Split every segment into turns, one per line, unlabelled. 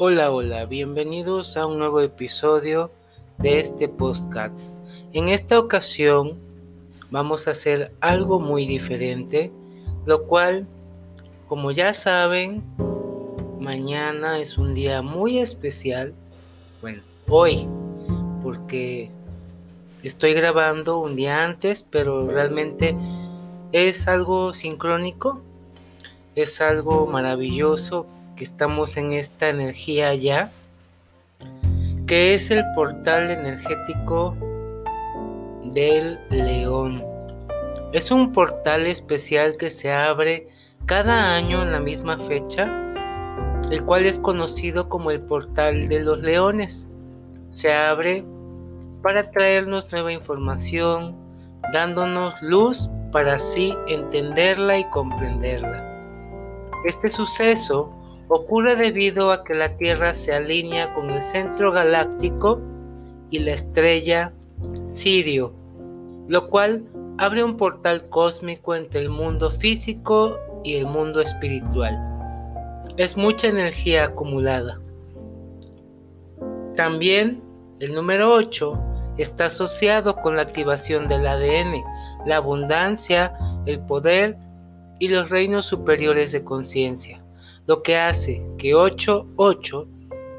Hola, hola, bienvenidos a un nuevo episodio de este podcast. En esta ocasión vamos a hacer algo muy diferente, lo cual, como ya saben, mañana es un día muy especial. Bueno, hoy, porque estoy grabando un día antes, pero realmente es algo sincrónico, es algo maravilloso que estamos en esta energía ya, que es el portal energético del león. Es un portal especial que se abre cada año en la misma fecha, el cual es conocido como el portal de los leones. Se abre para traernos nueva información, dándonos luz para así entenderla y comprenderla. Este suceso ocurre debido a que la Tierra se alinea con el centro galáctico y la estrella Sirio, lo cual abre un portal cósmico entre el mundo físico y el mundo espiritual. Es mucha energía acumulada. También el número 8 está asociado con la activación del ADN, la abundancia, el poder y los reinos superiores de conciencia lo que hace que 8.8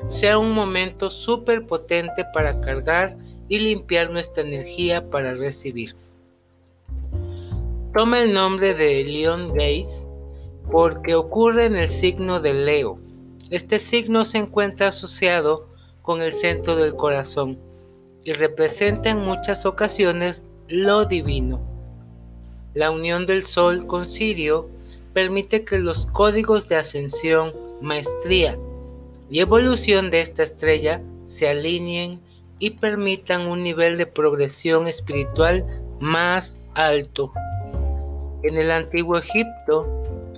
sea un momento súper potente para cargar y limpiar nuestra energía para recibir. Toma el nombre de Leon Gates porque ocurre en el signo de Leo. Este signo se encuentra asociado con el centro del corazón y representa en muchas ocasiones lo divino. La unión del Sol con Sirio permite que los códigos de ascensión, maestría y evolución de esta estrella se alineen y permitan un nivel de progresión espiritual más alto. En el antiguo Egipto,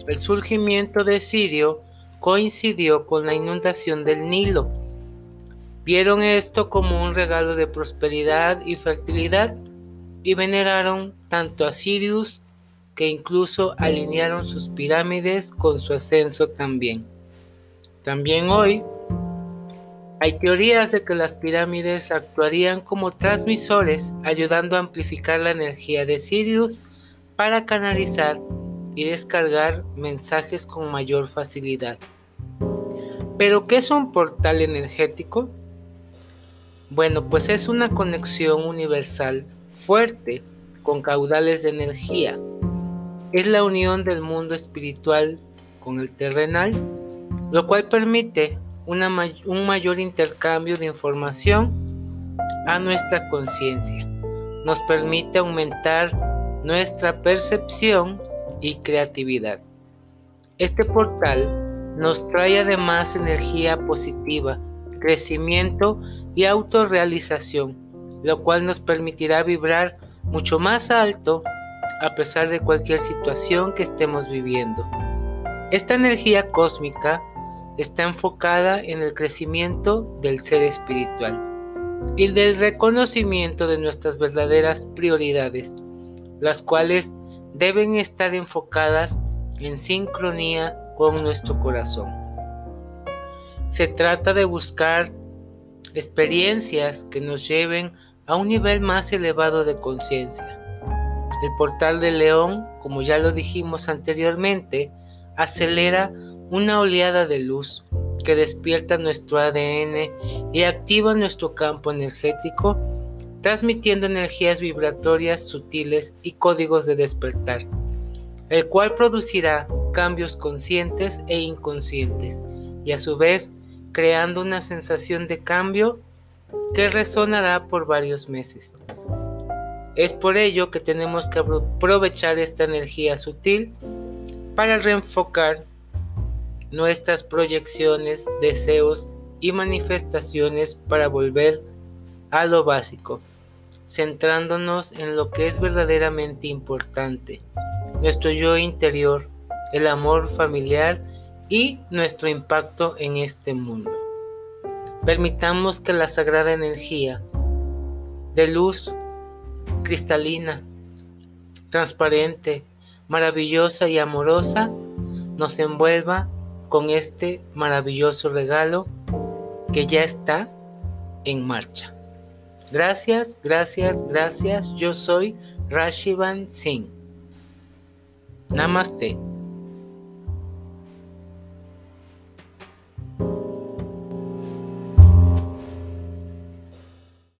el surgimiento de Sirio coincidió con la inundación del Nilo. Vieron esto como un regalo de prosperidad y fertilidad y veneraron tanto a Sirius que incluso alinearon sus pirámides con su ascenso también. También hoy hay teorías de que las pirámides actuarían como transmisores ayudando a amplificar la energía de Sirius para canalizar y descargar mensajes con mayor facilidad. ¿Pero qué es un portal energético? Bueno, pues es una conexión universal fuerte con caudales de energía es la unión del mundo espiritual con el terrenal, lo cual permite un mayor intercambio de información a nuestra conciencia. Nos permite aumentar nuestra percepción y creatividad. Este portal nos trae además energía positiva, crecimiento y autorrealización, lo cual nos permitirá vibrar mucho más alto a pesar de cualquier situación que estemos viviendo. Esta energía cósmica está enfocada en el crecimiento del ser espiritual y del reconocimiento de nuestras verdaderas prioridades, las cuales deben estar enfocadas en sincronía con nuestro corazón. Se trata de buscar experiencias que nos lleven a un nivel más elevado de conciencia el portal de León, como ya lo dijimos anteriormente, acelera una oleada de luz que despierta nuestro ADN y activa nuestro campo energético, transmitiendo energías vibratorias sutiles y códigos de despertar, el cual producirá cambios conscientes e inconscientes y a su vez creando una sensación de cambio que resonará por varios meses. Es por ello que tenemos que aprovechar esta energía sutil para reenfocar nuestras proyecciones, deseos y manifestaciones para volver a lo básico, centrándonos en lo que es verdaderamente importante, nuestro yo interior, el amor familiar y nuestro impacto en este mundo. Permitamos que la sagrada energía de luz cristalina, transparente, maravillosa y amorosa nos envuelva con este maravilloso regalo que ya está en marcha. Gracias, gracias, gracias. Yo soy Rashivan Singh. Namaste.